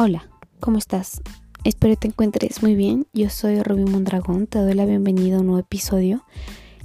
Hola, ¿cómo estás? Espero te encuentres muy bien. Yo soy Rubí Mondragón, te doy la bienvenida a un nuevo episodio.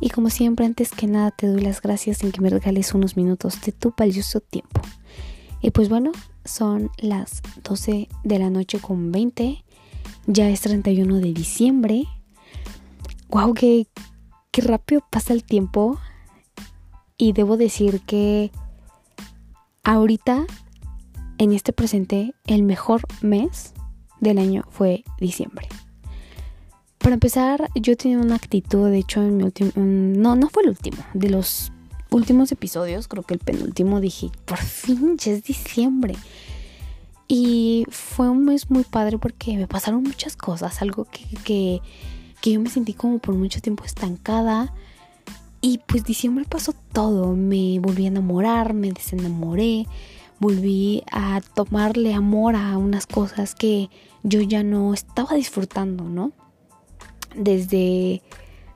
Y como siempre, antes que nada, te doy las gracias en que me regales unos minutos de tu valioso tiempo. Y pues bueno, son las 12 de la noche con 20. Ya es 31 de diciembre. ¡Wow! Qué, qué rápido pasa el tiempo. Y debo decir que ahorita en este presente el mejor mes del año fue diciembre. Para empezar, yo tenía una actitud, de hecho, en mi último, no, no fue el último, de los últimos episodios, creo que el penúltimo, dije, por fin, ya es diciembre. Y fue un mes muy padre porque me pasaron muchas cosas, algo que, que, que yo me sentí como por mucho tiempo estancada. Y pues diciembre pasó todo, me volví a enamorar, me desenamoré, volví a tomarle amor a unas cosas que yo ya no estaba disfrutando, ¿no? Desde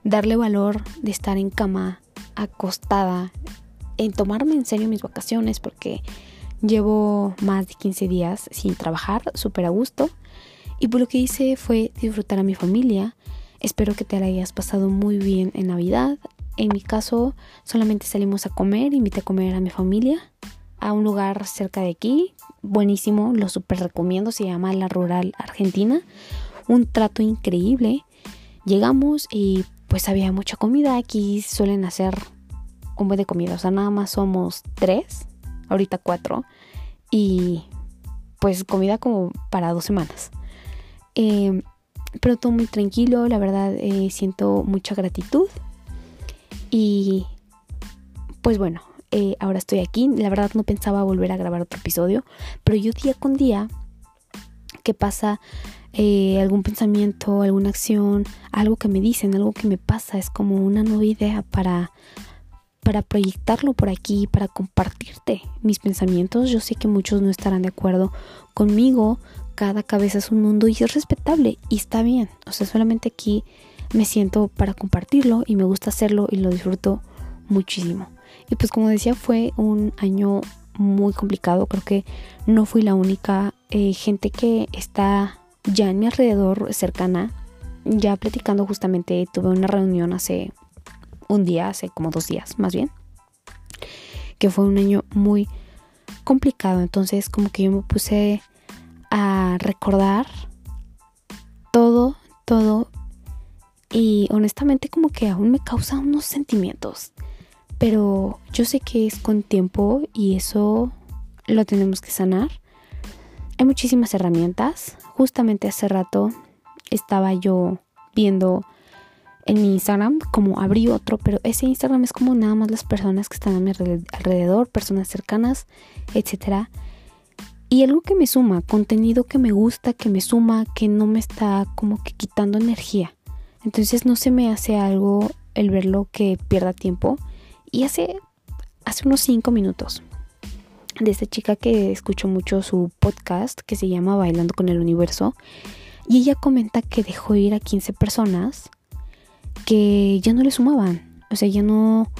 darle valor de estar en cama, acostada, en tomarme en serio mis vacaciones, porque llevo más de 15 días sin trabajar, súper a gusto. Y por lo que hice fue disfrutar a mi familia. Espero que te la hayas pasado muy bien en Navidad. En mi caso, solamente salimos a comer, invité a comer a mi familia a un lugar cerca de aquí, buenísimo, lo super recomiendo, se llama La Rural Argentina, un trato increíble. Llegamos y pues había mucha comida, aquí suelen hacer un buen de comida, o sea, nada más somos tres, ahorita cuatro, y pues comida como para dos semanas. Eh, pero todo muy tranquilo, la verdad eh, siento mucha gratitud y pues bueno, eh, ahora estoy aquí. La verdad no pensaba volver a grabar otro episodio, pero yo día con día que pasa eh, algún pensamiento, alguna acción, algo que me dicen, algo que me pasa, es como una nueva idea para para proyectarlo por aquí, para compartirte mis pensamientos. Yo sé que muchos no estarán de acuerdo conmigo. Cada cabeza es un mundo y es respetable y está bien. O sea, solamente aquí me siento para compartirlo y me gusta hacerlo y lo disfruto muchísimo. Y pues como decía, fue un año muy complicado. Creo que no fui la única eh, gente que está ya en mi alrededor cercana. Ya platicando justamente, tuve una reunión hace un día, hace como dos días más bien. Que fue un año muy complicado. Entonces como que yo me puse a recordar todo, todo. Y honestamente como que aún me causa unos sentimientos pero yo sé que es con tiempo y eso lo tenemos que sanar. Hay muchísimas herramientas. Justamente hace rato estaba yo viendo en mi Instagram como abrí otro, pero ese Instagram es como nada más las personas que están a mi alrededor, personas cercanas, etc. Y algo que me suma, contenido que me gusta, que me suma, que no me está como que quitando energía. Entonces no se me hace algo el verlo que pierda tiempo y hace, hace unos 5 minutos de esta chica que escucho mucho su podcast que se llama Bailando con el Universo. Y ella comenta que dejó ir a 15 personas que ya no le sumaban. O sea, ya no.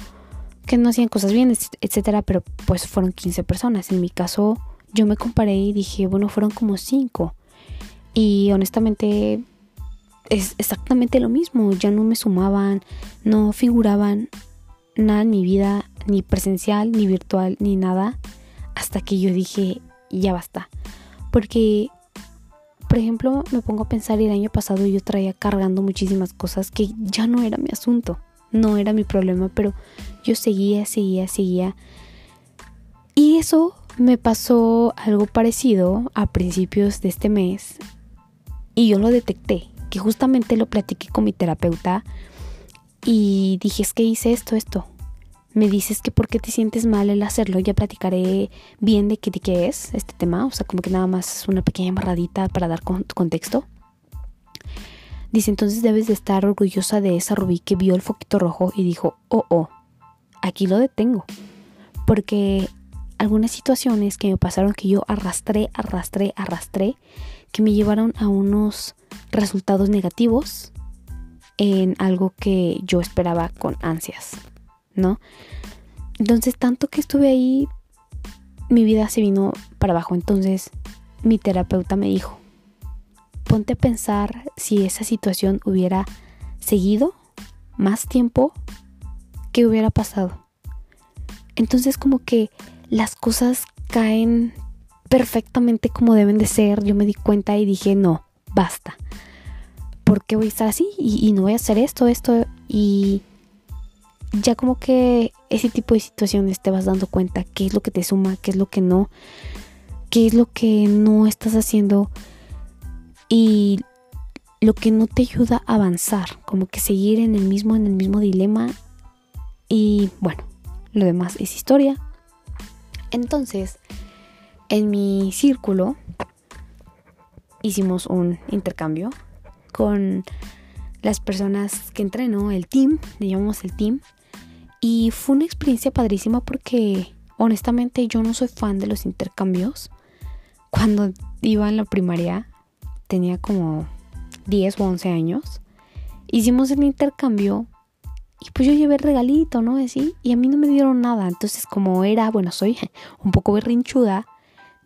que no hacían cosas bien, etcétera. Pero pues fueron 15 personas. En mi caso, yo me comparé y dije, bueno, fueron como 5. Y honestamente, es exactamente lo mismo. Ya no me sumaban, no figuraban nada en mi vida, ni presencial, ni virtual, ni nada, hasta que yo dije, ya basta. Porque, por ejemplo, me pongo a pensar el año pasado yo traía cargando muchísimas cosas que ya no era mi asunto, no era mi problema, pero yo seguía, seguía, seguía. Y eso me pasó algo parecido a principios de este mes y yo lo detecté, que justamente lo platiqué con mi terapeuta y dije, es que hice esto, esto. Me dices que por qué te sientes mal el hacerlo. Ya platicaré bien de qué, de qué es este tema. O sea, como que nada más una pequeña embarradita para dar contexto. Dice, entonces debes de estar orgullosa de esa Rubí que vio el foquito rojo y dijo, oh, oh, aquí lo detengo. Porque algunas situaciones que me pasaron que yo arrastré, arrastré, arrastré, que me llevaron a unos resultados negativos en algo que yo esperaba con ansias, ¿no? Entonces, tanto que estuve ahí, mi vida se vino para abajo. Entonces, mi terapeuta me dijo, ponte a pensar si esa situación hubiera seguido más tiempo, ¿qué hubiera pasado? Entonces como que las cosas caen perfectamente como deben de ser. Yo me di cuenta y dije, no, basta. ¿Por qué voy a estar así? Y, no voy a hacer esto, esto. Y ya como que ese tipo de situaciones te vas dando cuenta qué es lo que te suma, qué es lo que no, qué es lo que no estás haciendo y lo que no te ayuda a avanzar, como que seguir en el mismo, en el mismo dilema. Y bueno, lo demás es historia. Entonces, en mi círculo hicimos un intercambio con las personas que entreno, el team, le llamamos el team. Y fue una experiencia padrísima porque honestamente yo no soy fan de los intercambios. Cuando iba en la primaria, tenía como 10 o 11 años. Hicimos el intercambio y pues yo llevé regalito, ¿no? Y a mí no me dieron nada. Entonces, como era, bueno, soy un poco berrinchuda,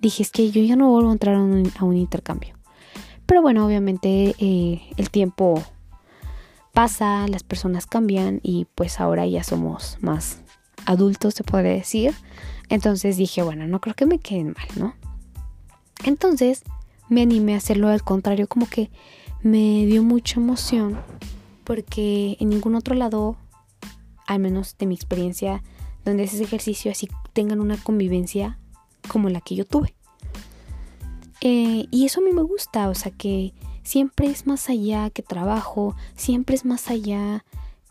dije, es que yo ya no vuelvo a entrar a un, intercambio. Pero bueno, obviamente eh, el tiempo pasa, las personas cambian y pues ahora ya somos más adultos, se podría decir. Entonces dije, bueno, no creo que me queden mal, ¿no? Entonces me animé a hacerlo al contrario, como que me dio mucha emoción porque en ningún otro lado, al menos de mi experiencia, donde ese ejercicio así tengan una convivencia como la que yo tuve. Eh, y eso a mí me gusta, o sea que siempre es más allá que trabajo, siempre es más allá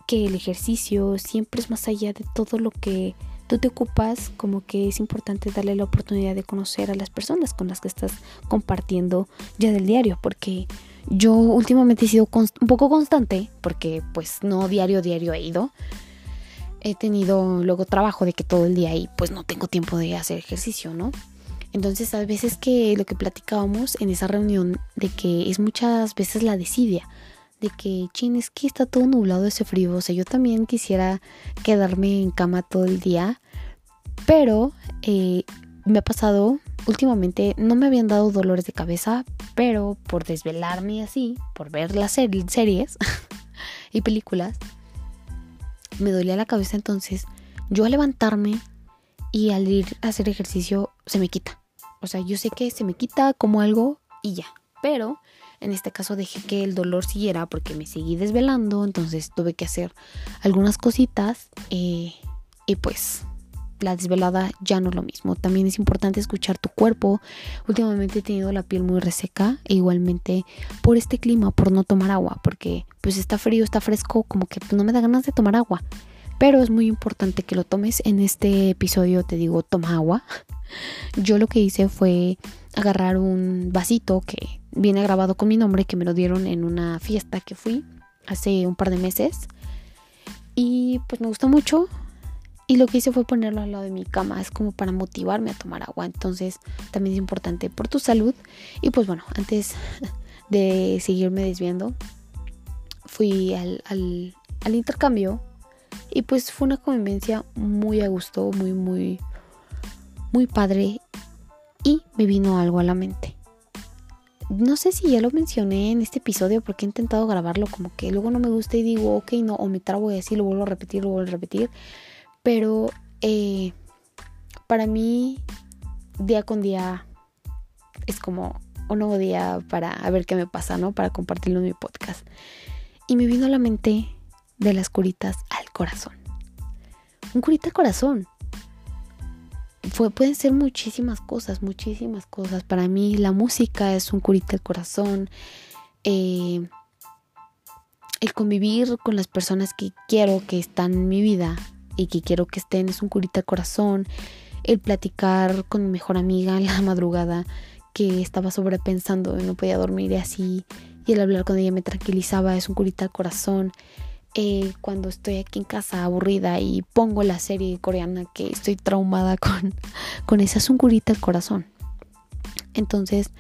que el ejercicio, siempre es más allá de todo lo que tú te ocupas, como que es importante darle la oportunidad de conocer a las personas con las que estás compartiendo ya del diario, porque yo últimamente he sido un poco constante, porque pues no diario, diario he ido. He tenido luego trabajo de que todo el día y pues no tengo tiempo de hacer ejercicio, ¿no? Entonces a veces que lo que platicábamos en esa reunión de que es muchas veces la desidia, de que, chin, es que está todo nublado ese frío, o sea, yo también quisiera quedarme en cama todo el día, pero eh, me ha pasado últimamente, no me habían dado dolores de cabeza, pero por desvelarme así, por ver las series y películas, me dolía la cabeza entonces, yo al levantarme y al ir a hacer ejercicio se me quita. O sea, yo sé que se me quita como algo y ya. Pero en este caso dejé que el dolor siguiera porque me seguí desvelando, entonces tuve que hacer algunas cositas eh, y pues la desvelada ya no es lo mismo. También es importante escuchar tu cuerpo. Últimamente he tenido la piel muy reseca e igualmente por este clima, por no tomar agua, porque pues está frío, está fresco, como que no me da ganas de tomar agua. Pero es muy importante que lo tomes. En este episodio te digo, toma agua. Yo lo que hice fue agarrar un vasito que viene grabado con mi nombre, que me lo dieron en una fiesta que fui hace un par de meses. Y pues me gustó mucho. Y lo que hice fue ponerlo al lado de mi cama. Es como para motivarme a tomar agua. Entonces también es importante por tu salud. Y pues bueno, antes de seguirme desviando, fui al, al, al intercambio. Y pues fue una convivencia muy a gusto, muy, muy, muy padre y me vino algo a la mente. No sé si ya lo mencioné en este episodio porque he intentado grabarlo como que luego no me gusta y digo, ok, no, o me trabo y así lo vuelvo a repetir, lo vuelvo a repetir. Pero eh, para mí, día con día es como un nuevo día para ver qué me pasa, ¿no? Para compartirlo en mi podcast. Y me vino a la mente de las curitas al corazón. Un curita al corazón pueden ser muchísimas cosas, muchísimas cosas. Para mí la música es un curita al corazón. Eh, el convivir con las personas que quiero que están en mi vida y que quiero que estén es un curita al corazón. El platicar con mi mejor amiga en la madrugada que estaba sobrepensando y no podía dormir y así. Y el hablar con ella me tranquilizaba, es un curita al corazón. Eh, cuando estoy aquí en casa aburrida y pongo la serie coreana que estoy traumada con, con esa zungurita al corazón. Entonces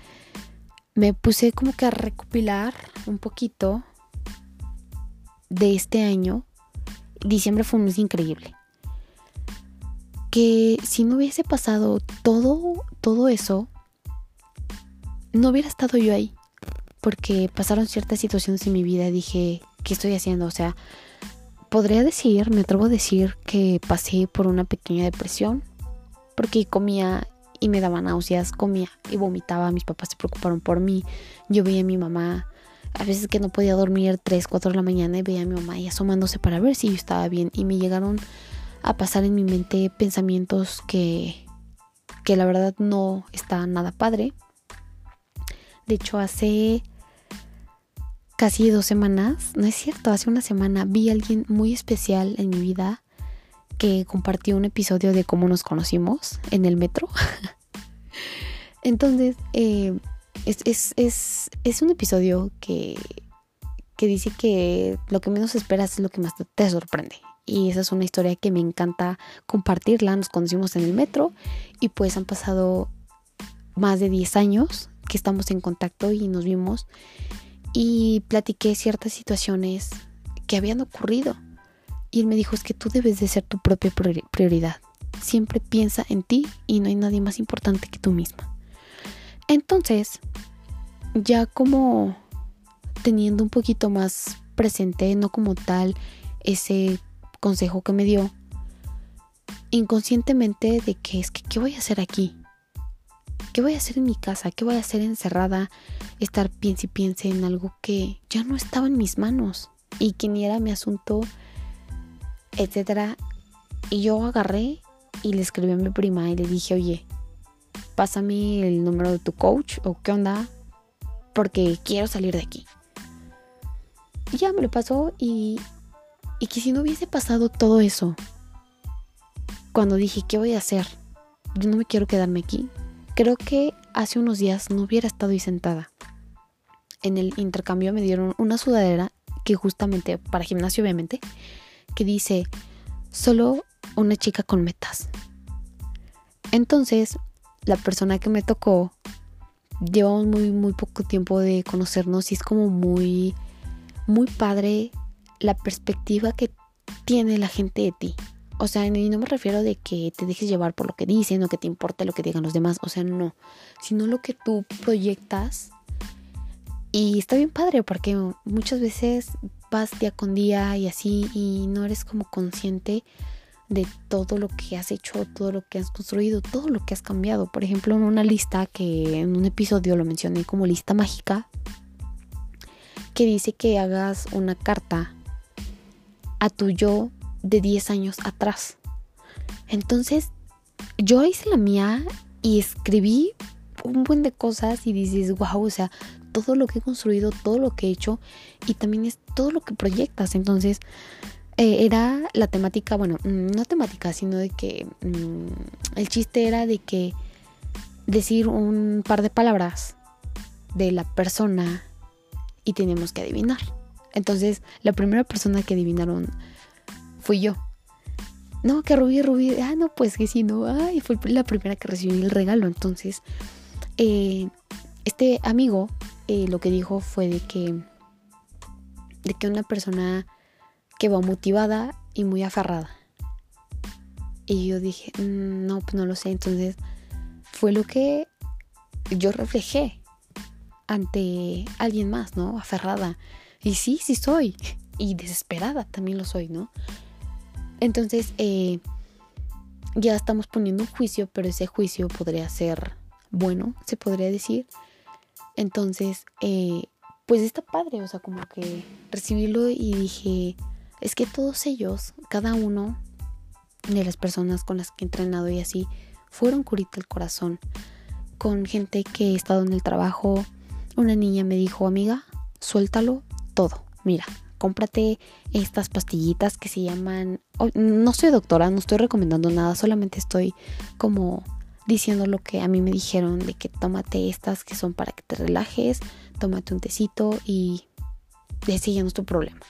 me puse como que a recopilar un poquito de este año. Diciembre fue un mes increíble. Que si no hubiese pasado todo, todo eso, no hubiera estado yo ahí, porque pasaron ciertas situaciones en mi vida dije, ¿qué estoy haciendo? O sea, podría decir, me atrevo a decir que pasé por una pequeña depresión, porque comía y me daba náuseas, comía y vomitaba, mis papás se preocuparon por mí, yo veía a mi mamá, a veces que no podía dormir 3, 4 de la mañana y veía a mi mamá ahí asomándose para ver si yo estaba bien y me llegaron a pasar en mi mente pensamientos que, que la verdad no está nada padre. De hecho, hace casi dos semanas, no es cierto, hace una semana vi a alguien muy especial en mi vida que compartió un episodio de cómo nos conocimos en el metro. Entonces, eh, es, es, un episodio que, que dice que lo que menos esperas es lo que más te sorprende. Y esa es una historia que me encanta compartirla. Nos conocimos en el metro y pues han pasado más de 10 años que estamos en contacto y nos vimos y platiqué ciertas situaciones que habían ocurrido y él me dijo, es que tú debes de ser tu propia prioridad. Siempre piensa en ti y no hay nadie más importante que tú misma. Entonces, ya como teniendo un poquito más presente, no como tal, ese consejo que me dio, inconscientemente de que es que, ¿qué voy a hacer aquí? ¿Qué voy a hacer en mi casa? ¿Qué voy a hacer encerrada? Estar piense y piense en algo que ya no estaba en mis manos y que ni era mi asunto etcétera. Y yo agarré y le escribí a mi prima y le dije, oye, pásame el número de tu coach o qué onda, porque quiero salir de aquí. Y ya me lo pasó y, y que si no hubiese pasado todo eso, cuando dije, ¿qué voy a hacer? Yo no me quiero quedarme aquí. Creo que hace unos días no hubiera estado ahí sentada. En el intercambio me dieron una sudadera que justamente para gimnasio obviamente que dice, solo una chica con metas. Entonces, la persona que me tocó, llevamos muy, muy poco tiempo de conocernos y es como muy, muy padre la perspectiva que tiene la gente de ti. O sea, y no me refiero de que te dejes llevar por lo que dicen o que te importe lo que digan los demás. O sea, no. Sino lo que tú proyectas. Y está bien padre porque muchas veces vas día con día y así y no eres como consciente de todo lo que has hecho, todo lo que has construido, todo lo que has cambiado. Por ejemplo, en una lista que en un episodio lo mencioné como lista mágica, que dice que hagas una carta a tu yo de 10 años atrás. Entonces, yo hice la mía y escribí un buen de cosas y dices, wow, o sea, todo lo que he construido, todo lo que he hecho y también es todo lo que proyectas. Entonces, eh, era la temática, bueno, mm, no temática, sino de que mm, el chiste era de que decir un par de palabras de la persona y teníamos que adivinar. Entonces, la primera persona que adivinaron fui yo. No, que Rubí, Rubí, ah, no, pues que sí, no, ay, fue la primera que recibí el regalo. Entonces, eh, este amigo eh, lo que dijo fue de que, de que una persona que va motivada y muy aferrada. Y yo dije, mm, no, pues no lo sé. Entonces fue lo que yo reflejé ante alguien más, ¿no? Aferrada. Y sí, sí soy. Y desesperada también lo soy, ¿no? Entonces, eh, ya estamos poniendo un juicio, pero ese juicio podría ser bueno, se podría decir. Entonces, eh, pues está padre, o sea, como que recibirlo y dije, es que todos ellos, cada uno de las personas con las que he entrenado y así, fueron curita el corazón. Con gente que he estado en el trabajo, una niña me dijo, amiga, suéltalo todo. Mira, cómprate estas pastillitas que se llaman... No soy doctora, no estoy recomendando nada, solamente estoy como diciendo lo que a mí me dijeron de que tómate estas que son para que te relajes, tómate un tecito y ese ya no es tu problema.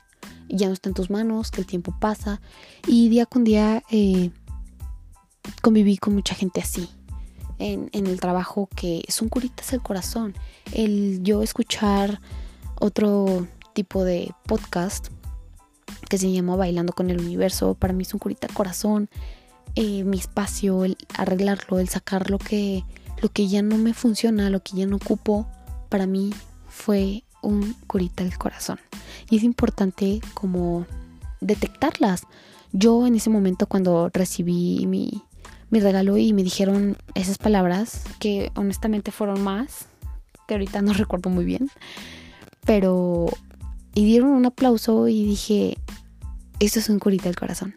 Ya no está en tus manos, que el tiempo pasa y día con día eh, conviví con mucha gente así. En, en, el trabajo que son curitas el corazón. El yo escuchar otro tipo de podcast que se llama Bailando con el Universo, para mí es un curita el corazón. Eh, mi espacio, el arreglarlo, el sacar lo que, lo que ya no me funciona, lo que ya no ocupo, para mí fue un curita del corazón. Y es importante como detectarlas. Yo en ese momento cuando recibí mi, mi regalo y me dijeron esas palabras, que honestamente fueron más, que ahorita no recuerdo muy bien, pero y dieron un aplauso y dije, esto es un curita del corazón.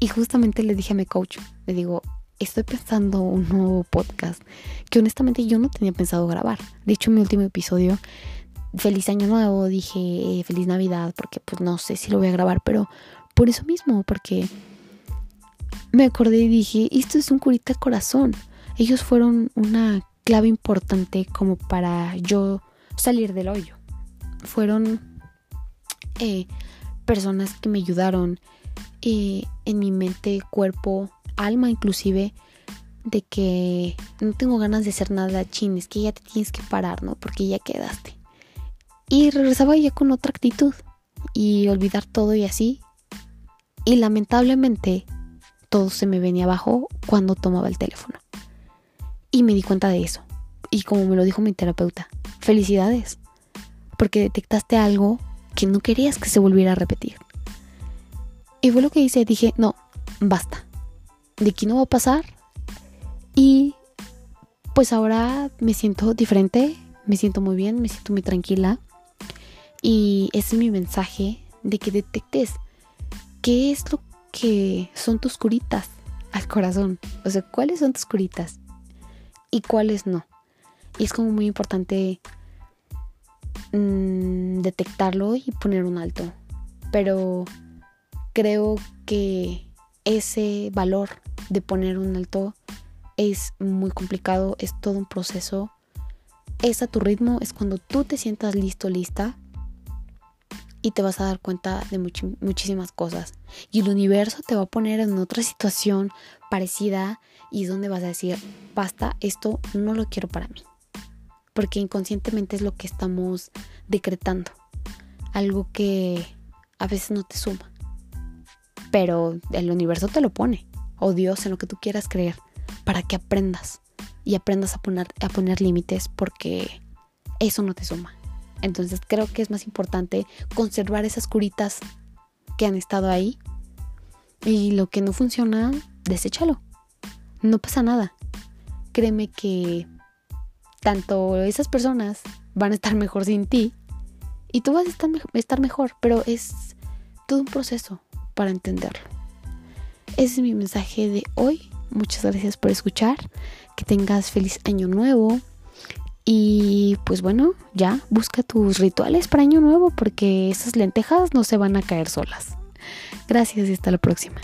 Y justamente le dije a mi coach, le digo, estoy pensando un nuevo podcast que honestamente yo no tenía pensado grabar. De hecho, en mi último episodio, feliz año nuevo, dije eh, feliz Navidad, porque pues no sé si lo voy a grabar, pero por eso mismo, porque me acordé y dije, esto es un curita del corazón. Ellos fueron una clave importante como para yo salir del hoyo. Fueron eh, personas que me ayudaron eh, en mi mente, cuerpo, alma inclusive, de que no tengo ganas de hacer nada chin, es que ya te tienes que parar, ¿no? Porque ya quedaste. Y regresaba ya con otra actitud y olvidar todo y así. Y lamentablemente todo se me venía abajo cuando tomaba el teléfono. Y me di cuenta de eso. Y como me lo dijo mi terapeuta, felicidades. Porque detectaste algo que no querías que se volviera a repetir. Y fue lo que hice, dije, no, basta. De aquí no va a pasar. Y pues ahora me siento diferente, me siento muy bien, me siento muy tranquila. Y ese es mi mensaje de que detectes qué es lo que son tus curitas al corazón. O sea, cuáles son tus curitas y cuáles no. Y es como muy importante Mm, detectarlo y poner un alto. Pero creo que ese valor de poner un alto es muy complicado, es todo un proceso. Es a tu ritmo, es cuando tú te sientas listo, lista y te vas a dar cuenta de muchísimas cosas. Y el universo te va a poner en otra situación parecida y donde vas a decir, basta, esto no lo quiero para mí porque inconscientemente es lo que estamos decretando, algo que a veces no te suma, pero el universo te lo pone, o Dios, en lo que tú quieras creer, para que aprendas y aprendas a poner, límites porque eso no te suma. Entonces creo que es más importante conservar esas curitas que han estado ahí y lo que no funciona, deséchalo. No pasa nada. Créeme que tanto esas personas van a estar mejor sin ti y tú vas a estar, estar mejor, pero es todo un proceso para entenderlo. Ese es mi mensaje de hoy. Muchas gracias por escuchar. Que tengas feliz año nuevo. Y pues bueno, ya busca tus rituales para año nuevo porque esas lentejas no se van a caer solas. Gracias y hasta la próxima.